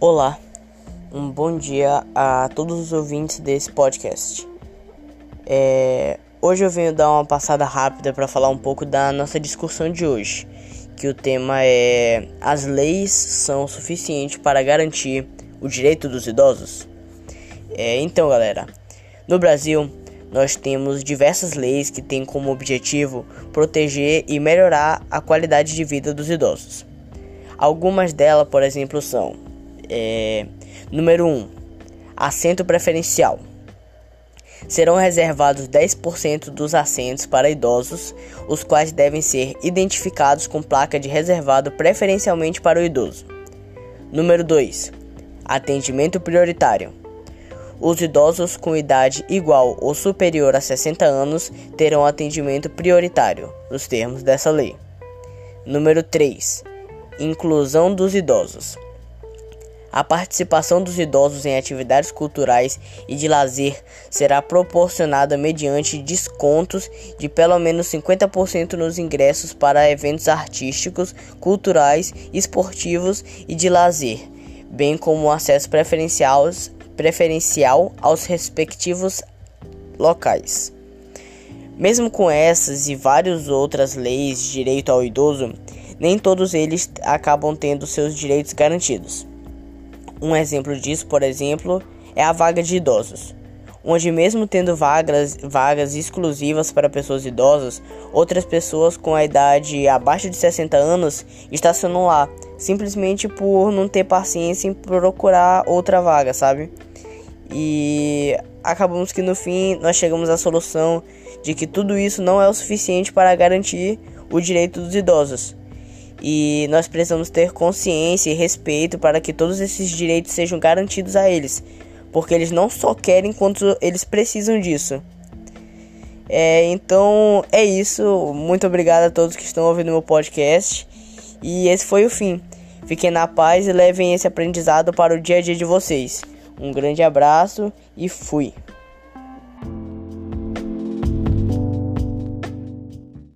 Olá, um bom dia a todos os ouvintes desse podcast. É, hoje eu venho dar uma passada rápida para falar um pouco da nossa discussão de hoje, que o tema é: as leis são suficientes para garantir o direito dos idosos? É, então, galera, no Brasil nós temos diversas leis que têm como objetivo proteger e melhorar a qualidade de vida dos idosos. Algumas delas, por exemplo, são é, número 1. Um, assento preferencial. Serão reservados 10% dos assentos para idosos, os quais devem ser identificados com placa de reservado preferencialmente para o idoso. Número 2. Atendimento prioritário. Os idosos com idade igual ou superior a 60 anos terão atendimento prioritário, nos termos dessa lei. Número 3. Inclusão dos idosos. A participação dos idosos em atividades culturais e de lazer será proporcionada mediante descontos de pelo menos 50% nos ingressos para eventos artísticos, culturais, esportivos e de lazer, bem como acesso preferencial, preferencial aos respectivos locais. Mesmo com essas e várias outras leis de direito ao idoso, nem todos eles acabam tendo seus direitos garantidos. Um exemplo disso, por exemplo, é a vaga de idosos, onde mesmo tendo vagas, vagas exclusivas para pessoas idosas, outras pessoas com a idade abaixo de 60 anos estacionam lá, simplesmente por não ter paciência em procurar outra vaga, sabe? E acabamos que no fim nós chegamos à solução de que tudo isso não é o suficiente para garantir o direito dos idosos. E nós precisamos ter consciência e respeito para que todos esses direitos sejam garantidos a eles, porque eles não só querem quanto eles precisam disso. É, então é isso. Muito obrigado a todos que estão ouvindo meu podcast. E esse foi o fim. Fiquem na paz e levem esse aprendizado para o dia a dia de vocês. Um grande abraço e fui.